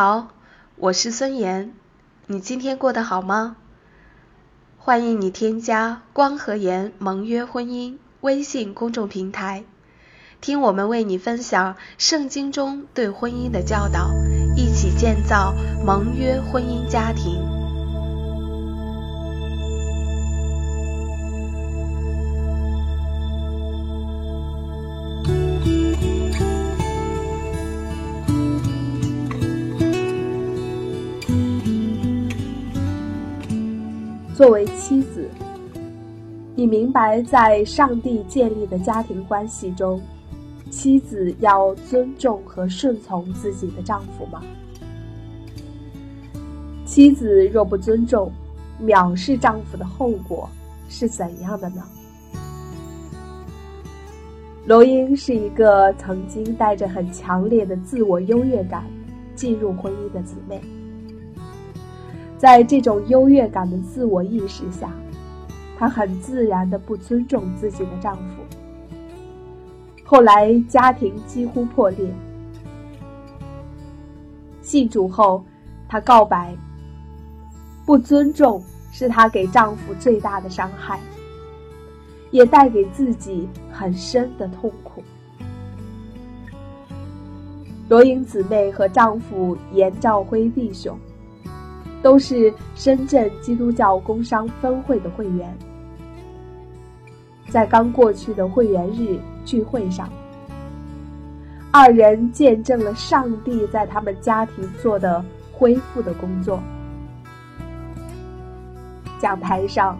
好，我是孙岩，你今天过得好吗？欢迎你添加光和颜盟约婚姻微信公众平台，听我们为你分享圣经中对婚姻的教导，一起建造盟约婚姻家庭。作为妻子，你明白在上帝建立的家庭关系中，妻子要尊重和顺从自己的丈夫吗？妻子若不尊重、藐视丈夫的后果是怎样的呢？罗英是一个曾经带着很强烈的自我优越感进入婚姻的姊妹。在这种优越感的自我意识下，她很自然的不尊重自己的丈夫。后来家庭几乎破裂。信主后，她告白：不尊重是她给丈夫最大的伤害，也带给自己很深的痛苦。罗英姊妹和丈夫严兆辉弟兄。都是深圳基督教工商分会的会员，在刚过去的会员日聚会上，二人见证了上帝在他们家庭做的恢复的工作。讲台上，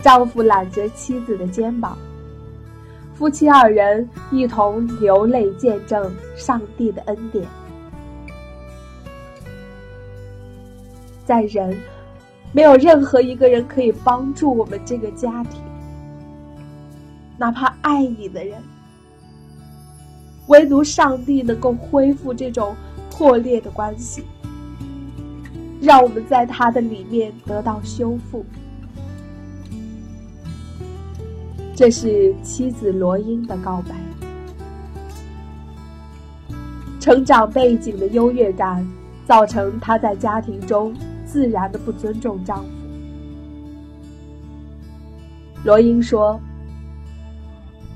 丈夫揽着妻子的肩膀，夫妻二人一同流泪见证上帝的恩典。在人，没有任何一个人可以帮助我们这个家庭，哪怕爱你的人，唯独上帝能够恢复这种破裂的关系，让我们在他的里面得到修复。这是妻子罗英的告白。成长背景的优越感，造成他在家庭中。自然的不尊重丈夫。罗英说：“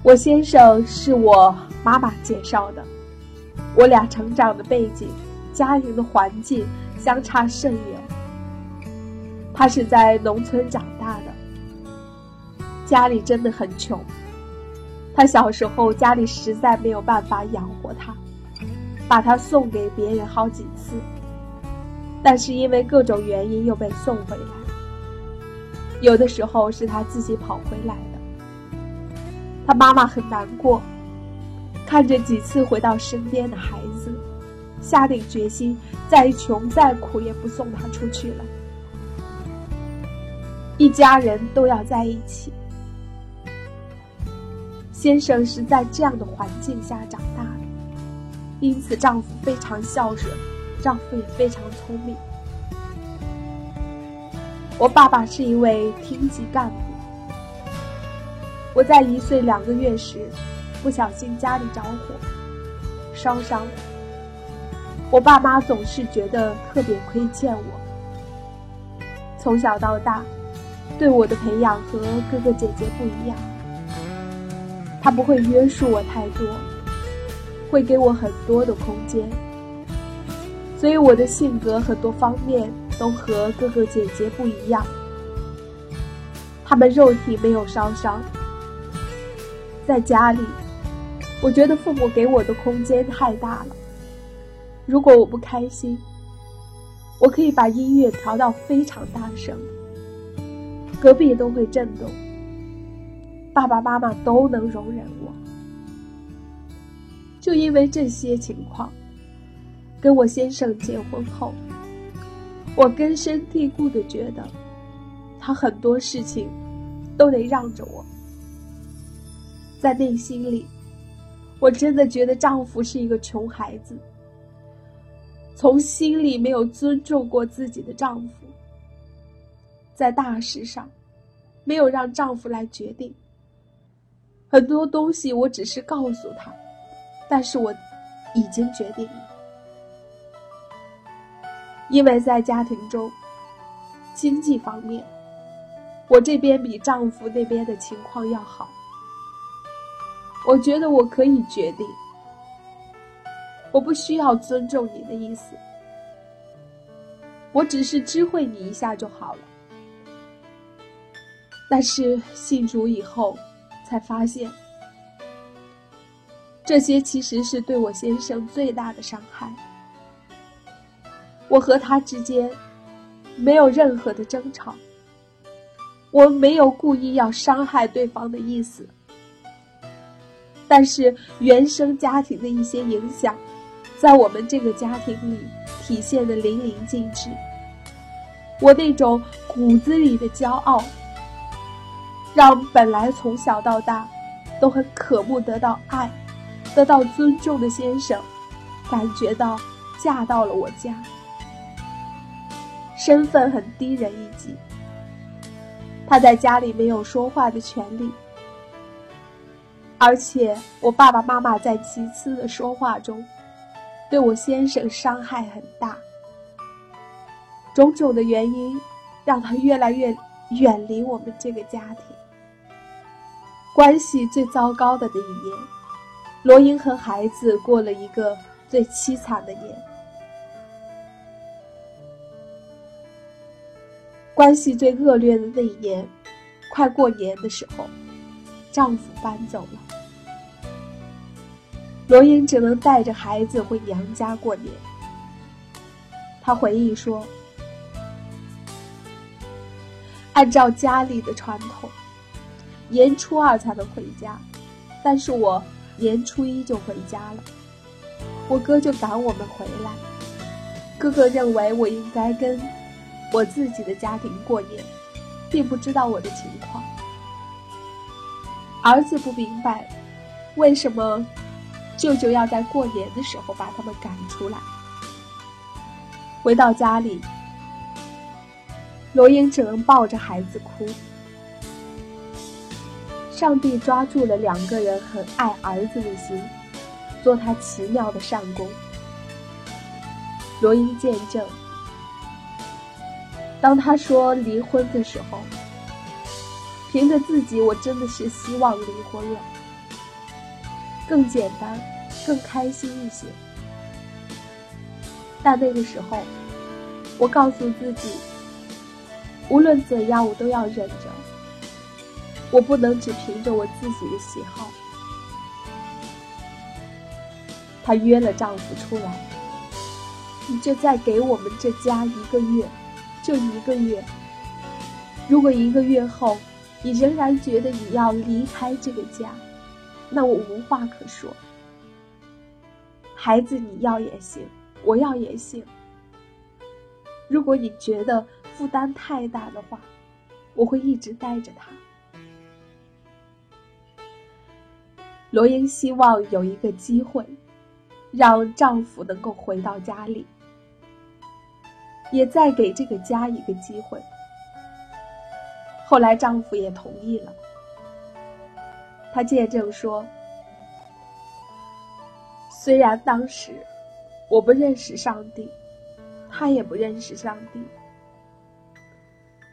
我先生是我妈妈介绍的，我俩成长的背景、家庭的环境相差甚远。他是在农村长大的，家里真的很穷。他小时候家里实在没有办法养活他，把他送给别人好几次。”但是因为各种原因又被送回来，有的时候是他自己跑回来的。他妈妈很难过，看着几次回到身边的孩子，下定决心再穷再苦也不送他出去了。一家人都要在一起。先生是在这样的环境下长大的，因此丈夫非常孝顺。丈夫也非常聪明。我爸爸是一位厅级干部。我在一岁两个月时，不小心家里着火，烧伤。我爸妈总是觉得特别亏欠我。从小到大，对我的培养和哥哥姐姐不一样。他不会约束我太多，会给我很多的空间。所以我的性格很多方面都和哥哥姐姐不一样。他们肉体没有烧伤，在家里，我觉得父母给我的空间太大了。如果我不开心，我可以把音乐调到非常大声，隔壁都会震动。爸爸妈妈都能容忍我。就因为这些情况，跟我先生结婚后，我根深蒂固的觉得，他很多事情都得让着我。在内心里，我真的觉得丈夫是一个穷孩子，从心里没有尊重过自己的丈夫，在大事上没有让丈夫来决定。很多东西我只是告诉他，但是我已经决定了，因为在家庭中，经济方面，我这边比丈夫那边的情况要好。我觉得我可以决定，我不需要尊重你的意思，我只是知会你一下就好了。但是信主以后，才发现，这些其实是对我先生最大的伤害。我和他之间没有任何的争吵，我没有故意要伤害对方的意思。但是原生家庭的一些影响，在我们这个家庭里体现的淋漓尽致。我那种骨子里的骄傲，让本来从小到大都很渴慕得到爱、得到尊重的先生，感觉到嫁到了我家，身份很低人一级。他在家里没有说话的权利。而且我爸爸妈妈在其次的说话中，对我先生伤害很大。种种的原因，让他越来越远离我们这个家庭。关系最糟糕的那一年，罗英和孩子过了一个最凄惨的年。关系最恶劣的那一年，快过年的时候。丈夫搬走了，罗英只能带着孩子回娘家过年。她回忆说：“按照家里的传统，年初二才能回家，但是我年初一就回家了。我哥就赶我们回来。哥哥认为我应该跟我自己的家庭过年，并不知道我的情况。”儿子不明白，为什么舅舅要在过年的时候把他们赶出来。回到家里，罗英只能抱着孩子哭。上帝抓住了两个人很爱儿子的心，做他奇妙的善功。罗英见证，当他说离婚的时候。凭着自己，我真的是希望离婚了，更简单，更开心一些。但那个时候，我告诉自己，无论怎样，我都要忍着。我不能只凭着我自己的喜好。她约了丈夫出来，你就再给我们这家一个月，就一个月。如果一个月后，你仍然觉得你要离开这个家，那我无话可说。孩子你要也行，我要也行。如果你觉得负担太大的话，我会一直带着他。罗英希望有一个机会，让丈夫能够回到家里，也再给这个家一个机会。后来，丈夫也同意了。他见证说：“虽然当时我不认识上帝，他也不认识上帝，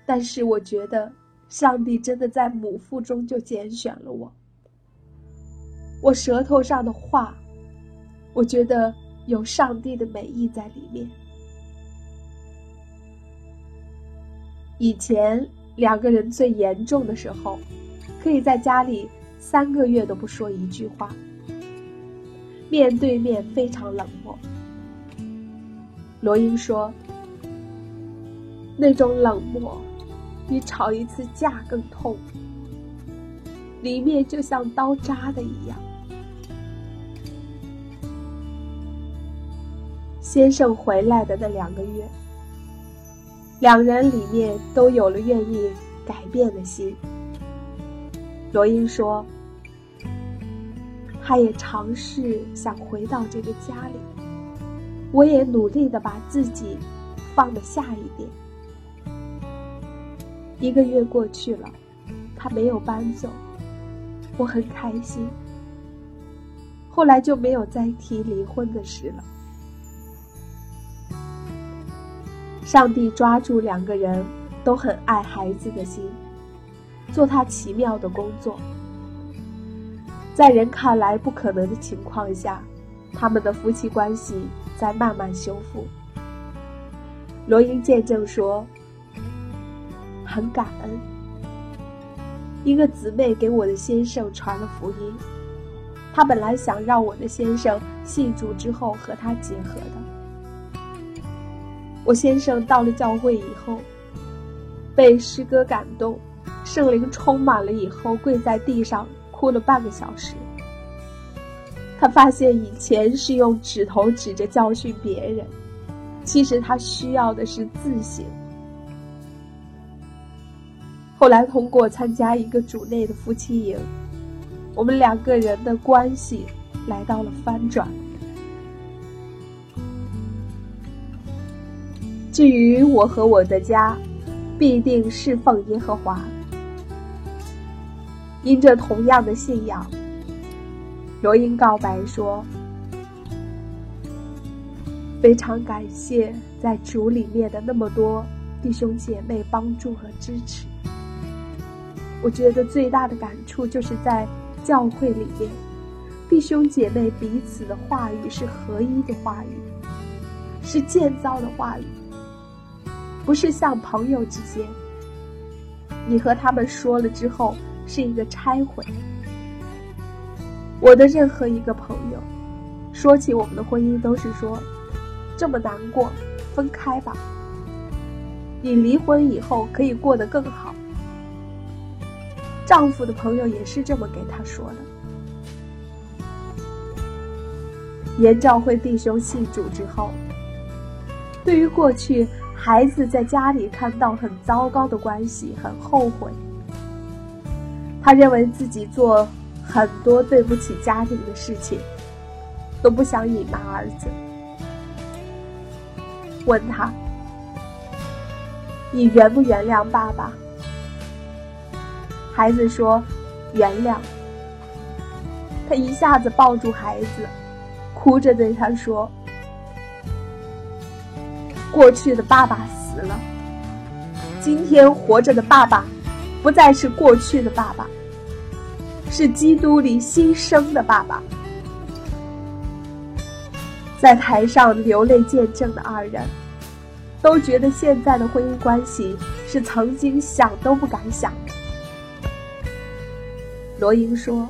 但是我觉得上帝真的在母腹中就拣选了我。我舌头上的话，我觉得有上帝的美意在里面。以前。”两个人最严重的时候，可以在家里三个月都不说一句话，面对面非常冷漠。罗英说：“那种冷漠，比吵一次架更痛。”里面就像刀扎的一样。先生回来的那两个月，两人里面都有了愿意改变的心。罗英说：“他也尝试想回到这个家里，我也努力的把自己放得下一点。”一个月过去了，他没有搬走，我很开心。后来就没有再提离婚的事了。上帝抓住两个人都很爱孩子的心，做他奇妙的工作。在人看来不可能的情况下，他们的夫妻关系在慢慢修复。罗英见证说。很感恩，一个姊妹给我的先生传了福音。他本来想让我的先生信主之后和他结合的。我先生到了教会以后，被诗歌感动，圣灵充满了以后，跪在地上哭了半个小时。他发现以前是用指头指着教训别人，其实他需要的是自省。后来通过参加一个主内的夫妻营，我们两个人的关系来到了翻转。至于我和我的家，必定侍奉耶和华。因着同样的信仰，罗英告白说：“非常感谢在主里面的那么多弟兄姐妹帮助和支持。”我觉得最大的感触就是在教会里面，弟兄姐妹彼此的话语是合一的话语，是建造的话语，不是像朋友之间，你和他们说了之后是一个拆毁。我的任何一个朋友，说起我们的婚姻，都是说这么难过，分开吧。你离婚以后可以过得更好。丈夫的朋友也是这么给他说的。严教会弟兄信主之后，对于过去孩子在家里看到很糟糕的关系，很后悔。他认为自己做很多对不起家庭的事情，都不想隐瞒儿子。问他：“你原不原谅爸爸？”孩子说：“原谅。”他一下子抱住孩子，哭着对他说：“过去的爸爸死了，今天活着的爸爸，不再是过去的爸爸，是基督里新生的爸爸。”在台上流泪见证的二人，都觉得现在的婚姻关系是曾经想都不敢想的。罗英说：“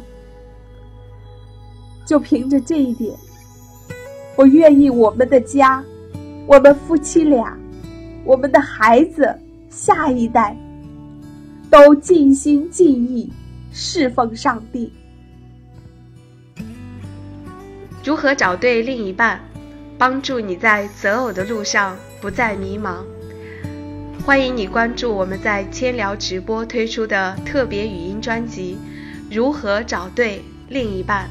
就凭着这一点，我愿意我们的家，我们夫妻俩，我们的孩子，下一代，都尽心尽意侍奉上帝。如何找对另一半，帮助你在择偶的路上不再迷茫？欢迎你关注我们在千聊直播推出的特别语音专辑。”如何找对另一半？